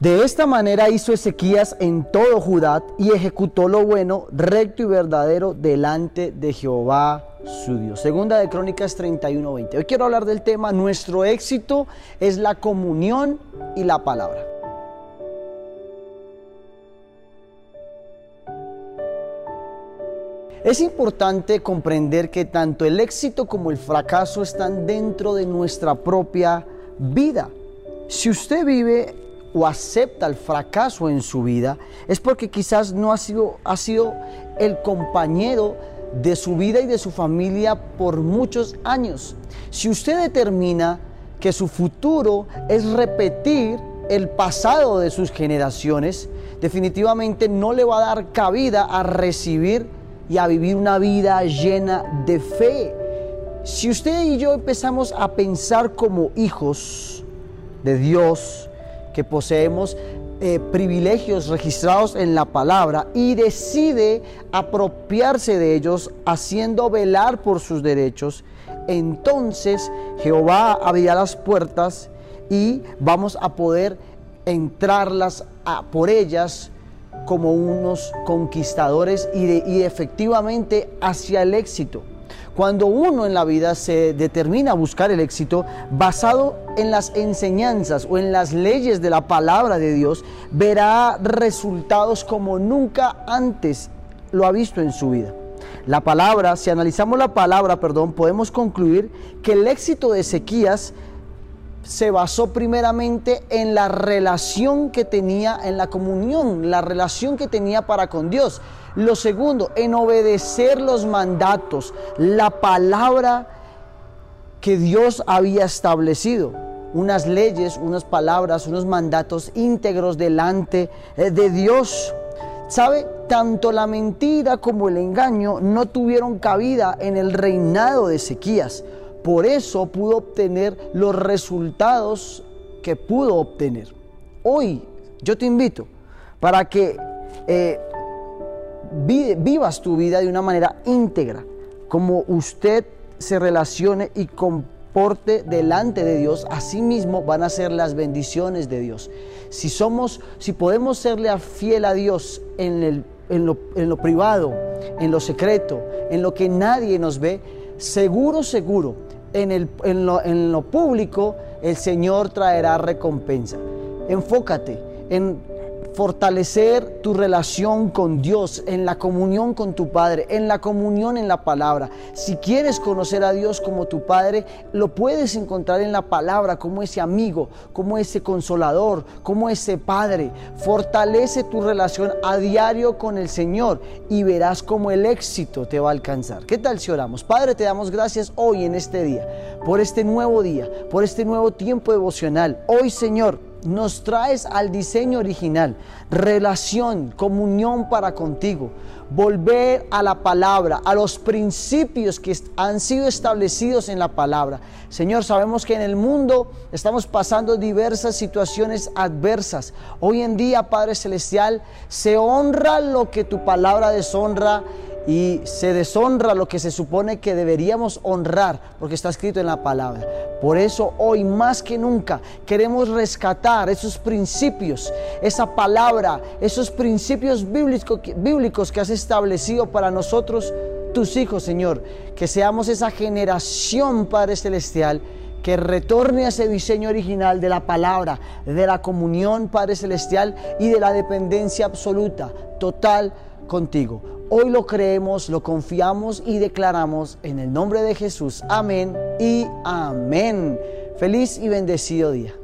De esta manera hizo Ezequías en todo Judá y ejecutó lo bueno, recto y verdadero delante de Jehová su Dios. Segunda de Crónicas 31:20. Hoy quiero hablar del tema Nuestro éxito es la comunión y la palabra. Es importante comprender que tanto el éxito como el fracaso están dentro de nuestra propia vida. Si usted vive o acepta el fracaso en su vida, es porque quizás no ha sido, ha sido el compañero de su vida y de su familia por muchos años. Si usted determina que su futuro es repetir el pasado de sus generaciones, definitivamente no le va a dar cabida a recibir y a vivir una vida llena de fe. Si usted y yo empezamos a pensar como hijos de Dios, que poseemos eh, privilegios registrados en la palabra y decide apropiarse de ellos haciendo velar por sus derechos, entonces Jehová abrirá las puertas y vamos a poder entrarlas por ellas como unos conquistadores y efectivamente hacia el éxito. Cuando uno en la vida se determina a buscar el éxito basado en las enseñanzas o en las leyes de la palabra de Dios, verá resultados como nunca antes lo ha visto en su vida. La palabra, si analizamos la palabra, perdón, podemos concluir que el éxito de Ezequías se basó primeramente en la relación que tenía, en la comunión, la relación que tenía para con Dios. Lo segundo, en obedecer los mandatos, la palabra que Dios había establecido. Unas leyes, unas palabras, unos mandatos íntegros delante eh, de Dios. ¿Sabe? Tanto la mentira como el engaño no tuvieron cabida en el reinado de Ezequías. Por eso pudo obtener los resultados que pudo obtener. Hoy yo te invito para que eh, vivas tu vida de una manera íntegra, como usted se relacione y comporte delante de Dios, así mismo van a ser las bendiciones de Dios. Si somos, si podemos serle fiel a Dios en, lo, en lo privado, en lo secreto, en lo que nadie nos ve, seguro, seguro, en, el, en, lo, en lo público el Señor traerá recompensa. Enfócate en fortalecer tu relación con Dios, en la comunión con tu Padre, en la comunión en la palabra. Si quieres conocer a Dios como tu Padre, lo puedes encontrar en la palabra como ese amigo, como ese consolador, como ese Padre. Fortalece tu relación a diario con el Señor y verás cómo el éxito te va a alcanzar. ¿Qué tal si oramos? Padre, te damos gracias hoy en este día, por este nuevo día, por este nuevo tiempo devocional. Hoy, Señor, nos traes al diseño original, relación, comunión para contigo, volver a la palabra, a los principios que han sido establecidos en la palabra. Señor, sabemos que en el mundo estamos pasando diversas situaciones adversas. Hoy en día, Padre Celestial, se honra lo que tu palabra deshonra y se deshonra lo que se supone que deberíamos honrar, porque está escrito en la palabra. Por eso hoy más que nunca queremos rescatar esos principios, esa palabra, esos principios bíblicos, que has establecido para nosotros, tus hijos, Señor. Que seamos esa generación, Padre Celestial, que retorne a ese diseño original de la palabra, de la comunión, Padre Celestial, y de la dependencia absoluta, total contigo. Hoy lo creemos, lo confiamos y declaramos en el nombre de Jesús. Amén y amén. Feliz y bendecido día.